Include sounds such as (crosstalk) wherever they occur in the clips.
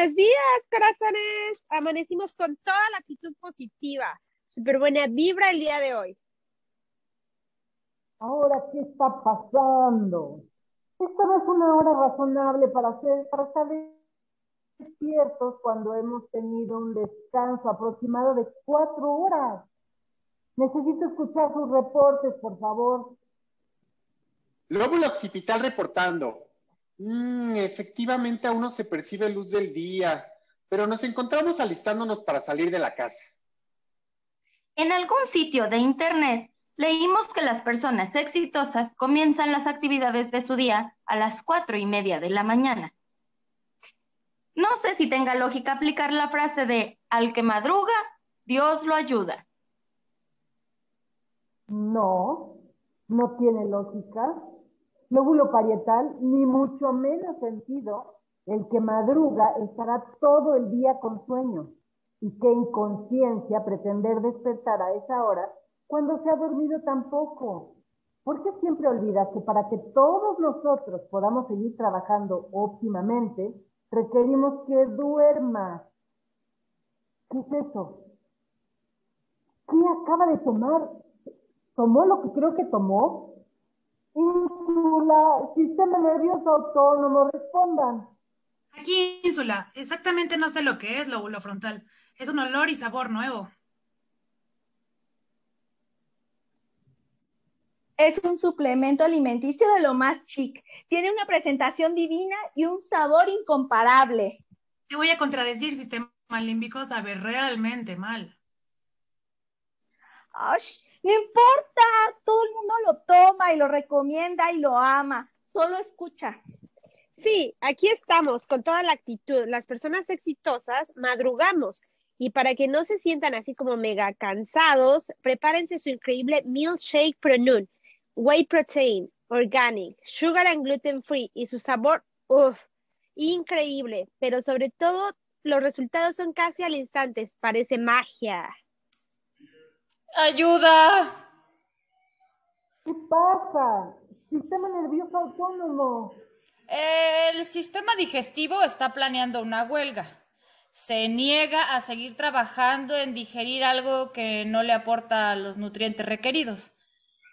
Buenos días, corazones. Amanecimos con toda la actitud positiva. Súper buena vibra el día de hoy. Ahora, ¿qué está pasando? Esta no es una hora razonable para, hacer, para estar despiertos cuando hemos tenido un descanso aproximado de cuatro horas. Necesito escuchar sus reportes, por favor. Lóbulo occipital reportando. Mm, efectivamente aún no se percibe luz del día, pero nos encontramos alistándonos para salir de la casa. En algún sitio de internet leímos que las personas exitosas comienzan las actividades de su día a las cuatro y media de la mañana. No sé si tenga lógica aplicar la frase de al que madruga, Dios lo ayuda. No, no tiene lógica lóbulo parietal, ni mucho menos sentido, el que madruga estará todo el día con sueño. Y qué inconsciencia pretender despertar a esa hora cuando se ha dormido tan poco. ¿Por qué siempre olvidas que para que todos nosotros podamos seguir trabajando óptimamente, requerimos que duermas? ¿Qué es eso? ¿Qué acaba de tomar? ¿Tomó lo que creo que tomó? Ínsula, sistema nervioso autónomo, respondan. Aquí, Ínsula, exactamente no sé lo que es lóbulo frontal. Es un olor y sabor nuevo. Es un suplemento alimenticio de lo más chic. Tiene una presentación divina y un sabor incomparable. Te voy a contradecir, sistema límbico sabe realmente mal. ¡Ay! No importa, todo el mundo lo toma y lo recomienda y lo ama. Solo escucha. Sí, aquí estamos con toda la actitud. Las personas exitosas madrugamos y para que no se sientan así como mega cansados, prepárense su increíble milkshake pro noon, whey protein, organic, sugar and gluten free y su sabor, uff, increíble, pero sobre todo los resultados son casi al instante, parece magia. ¡Ayuda! ¿Qué pasa? Sistema nervioso autónomo. El sistema digestivo está planeando una huelga. Se niega a seguir trabajando en digerir algo que no le aporta los nutrientes requeridos.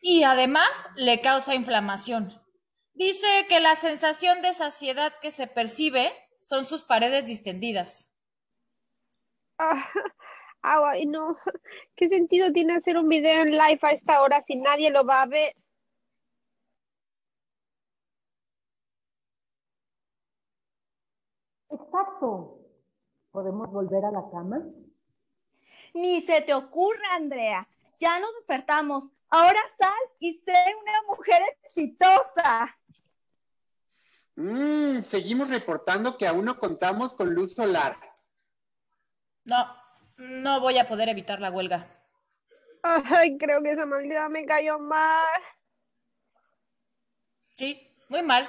Y además le causa inflamación. Dice que la sensación de saciedad que se percibe son sus paredes distendidas. Ah, Ay, no. (laughs) ¿Qué sentido tiene hacer un video en live a esta hora si nadie lo va a ver? Exacto. ¿Podemos volver a la cama? Ni se te ocurra, Andrea. Ya nos despertamos. Ahora sal y sé una mujer exitosa. Mm, seguimos reportando que aún no contamos con luz solar. No, no voy a poder evitar la huelga. Ay, creo que esa maldita me cayó mal. Sí, muy mal.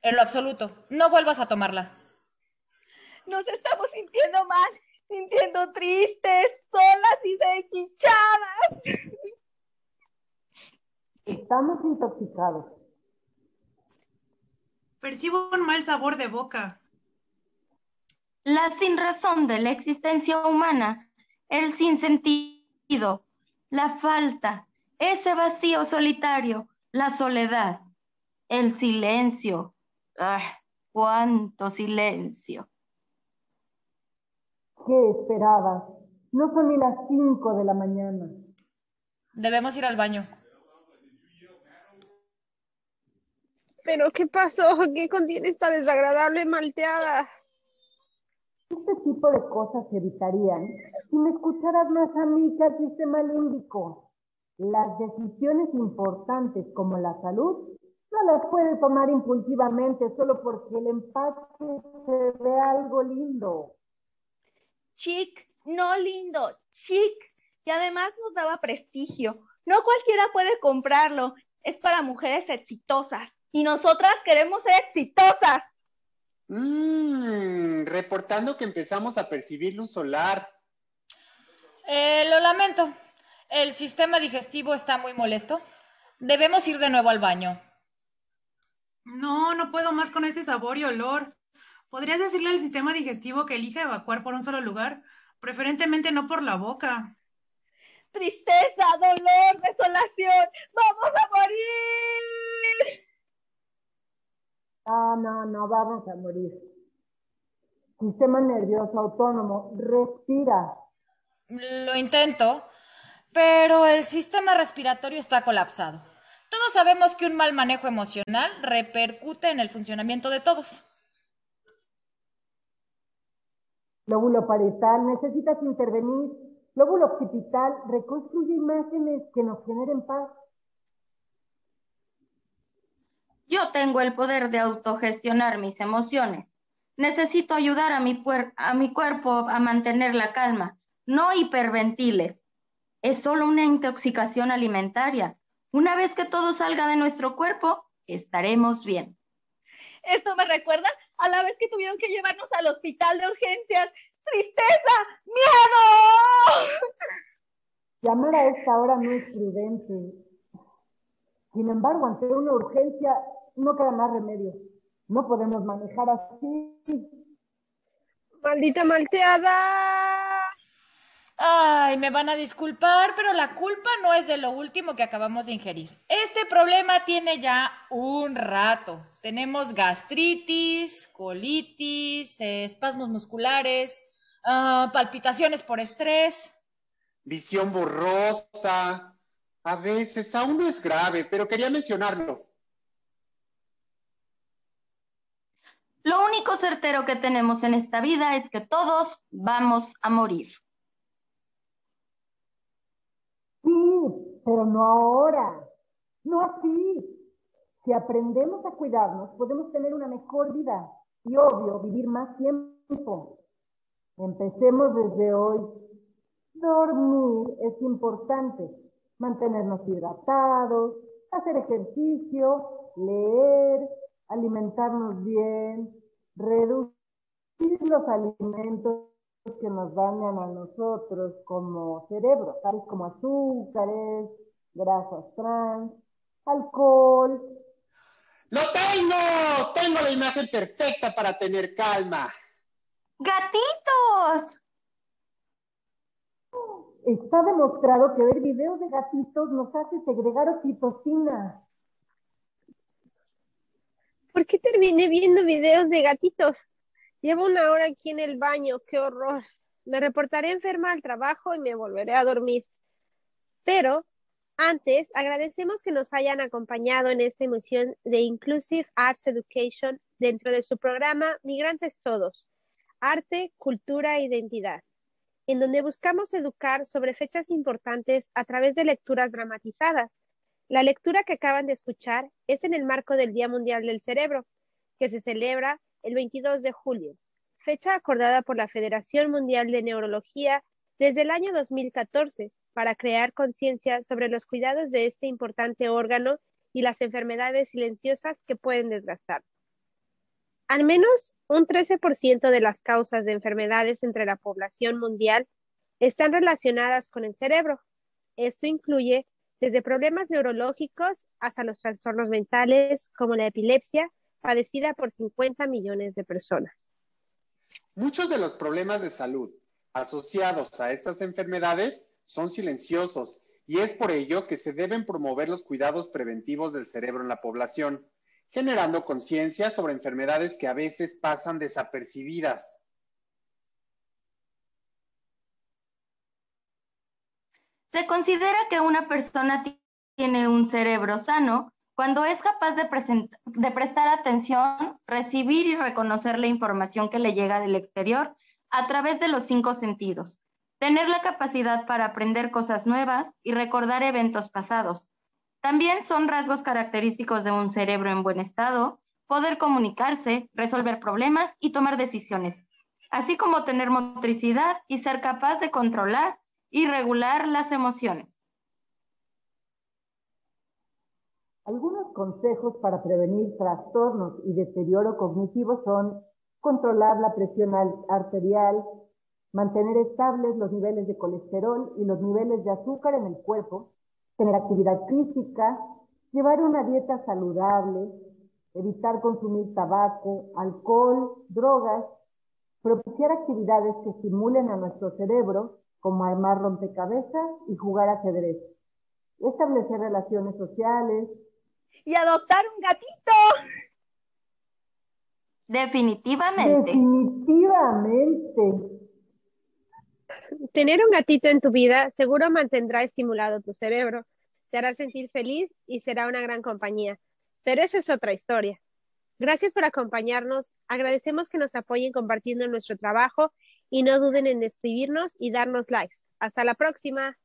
En lo absoluto. No vuelvas a tomarla. Nos estamos sintiendo mal, sintiendo tristes, solas y desdichadas. Estamos intoxicados. Percibo un mal sabor de boca la sin razón de la existencia humana, el sinsentido, la falta, ese vacío solitario, la soledad, el silencio. ¡Ah, cuánto silencio! ¿Qué esperabas? No son ni las cinco de la mañana. Debemos ir al baño. ¿Pero qué pasó? ¿Qué contiene esta desagradable malteada? Este tipo de cosas se evitarían si me escucharas más a mí que al sistema límbico. Las decisiones importantes como la salud no las puedes tomar impulsivamente solo porque el empaque se ve algo lindo. Chic, no lindo, chic. Y además nos daba prestigio. No cualquiera puede comprarlo. Es para mujeres exitosas. Y nosotras queremos ser exitosas. Mmm, reportando que empezamos a percibir luz solar. Eh, lo lamento. El sistema digestivo está muy molesto. Debemos ir de nuevo al baño. No, no puedo más con este sabor y olor. ¿Podrías decirle al sistema digestivo que elija evacuar por un solo lugar? Preferentemente no por la boca. Tristeza, dolor, desolación. ¡Vamos a morir! Ah, no, no, vamos a morir. Sistema nervioso autónomo, respira. Lo intento, pero el sistema respiratorio está colapsado. Todos sabemos que un mal manejo emocional repercute en el funcionamiento de todos. Lóbulo parietal, necesitas intervenir. Lóbulo occipital, reconstruye imágenes que nos generen paz. Yo tengo el poder de autogestionar mis emociones. Necesito ayudar a mi, a mi cuerpo a mantener la calma. No hiperventiles. Es solo una intoxicación alimentaria. Una vez que todo salga de nuestro cuerpo, estaremos bien. Esto me recuerda a la vez que tuvieron que llevarnos al hospital de urgencias. ¡Tristeza! ¡Miedo! Llamar a esta hora no es prudente. Sin embargo, ante una urgencia no queda más remedio. No podemos manejar así. Maldita malteada. Ay, me van a disculpar, pero la culpa no es de lo último que acabamos de ingerir. Este problema tiene ya un rato. Tenemos gastritis, colitis, espasmos musculares, ah, palpitaciones por estrés. Visión borrosa. A veces aún no es grave, pero quería mencionarlo. Lo único certero que tenemos en esta vida es que todos vamos a morir. Sí, pero no ahora, no así. Si aprendemos a cuidarnos, podemos tener una mejor vida y, obvio, vivir más tiempo. Empecemos desde hoy. Dormir es importante. Mantenernos hidratados, hacer ejercicio, leer, alimentarnos bien, reducir los alimentos que nos dañan a nosotros como cerebro, tales como azúcares, grasas trans, alcohol. ¡Lo tengo! Tengo la imagen perfecta para tener calma. ¡Gatitos! Está demostrado que ver videos de gatitos nos hace segregar oxitocina. ¿Por qué terminé viendo videos de gatitos? Llevo una hora aquí en el baño, qué horror. Me reportaré enferma al trabajo y me volveré a dormir. Pero antes, agradecemos que nos hayan acompañado en esta emisión de Inclusive Arts Education dentro de su programa Migrantes Todos, Arte, Cultura e Identidad, en donde buscamos educar sobre fechas importantes a través de lecturas dramatizadas la lectura que acaban de escuchar es en el marco del Día Mundial del Cerebro, que se celebra el 22 de julio, fecha acordada por la Federación Mundial de Neurología desde el año 2014 para crear conciencia sobre los cuidados de este importante órgano y las enfermedades silenciosas que pueden desgastar. Al menos un 13% de las causas de enfermedades entre la población mundial están relacionadas con el cerebro. Esto incluye desde problemas neurológicos hasta los trastornos mentales como la epilepsia, padecida por 50 millones de personas. Muchos de los problemas de salud asociados a estas enfermedades son silenciosos y es por ello que se deben promover los cuidados preventivos del cerebro en la población, generando conciencia sobre enfermedades que a veces pasan desapercibidas. Se considera que una persona tiene un cerebro sano cuando es capaz de, de, prestar atención, recibir y reconocer la información que le llega del exterior a través de los cinco sentidos, tener la capacidad para aprender cosas nuevas y recordar eventos pasados. También son rasgos característicos de un cerebro en buen estado, poder comunicarse, resolver problemas y tomar decisiones, así como tener motricidad y ser capaz de controlar y regular las emociones. Algunos consejos para prevenir trastornos y deterioro cognitivo son controlar la presión arterial, mantener estables los niveles de colesterol y los niveles de azúcar en el cuerpo, tener actividad física, llevar una dieta saludable, evitar consumir tabaco, alcohol, drogas, propiciar actividades que estimulen a nuestro cerebro, como armar rompecabezas y jugar ajedrez, establecer relaciones sociales. Y adoptar un gatito. Definitivamente. Definitivamente. Tener un gatito en tu vida seguro mantendrá estimulado tu cerebro, te hará sentir feliz y será una gran compañía. Pero esa es otra historia. Gracias por acompañarnos. Agradecemos que nos apoyen compartiendo nuestro trabajo y no duden en escribirnos y darnos likes. Hasta la próxima.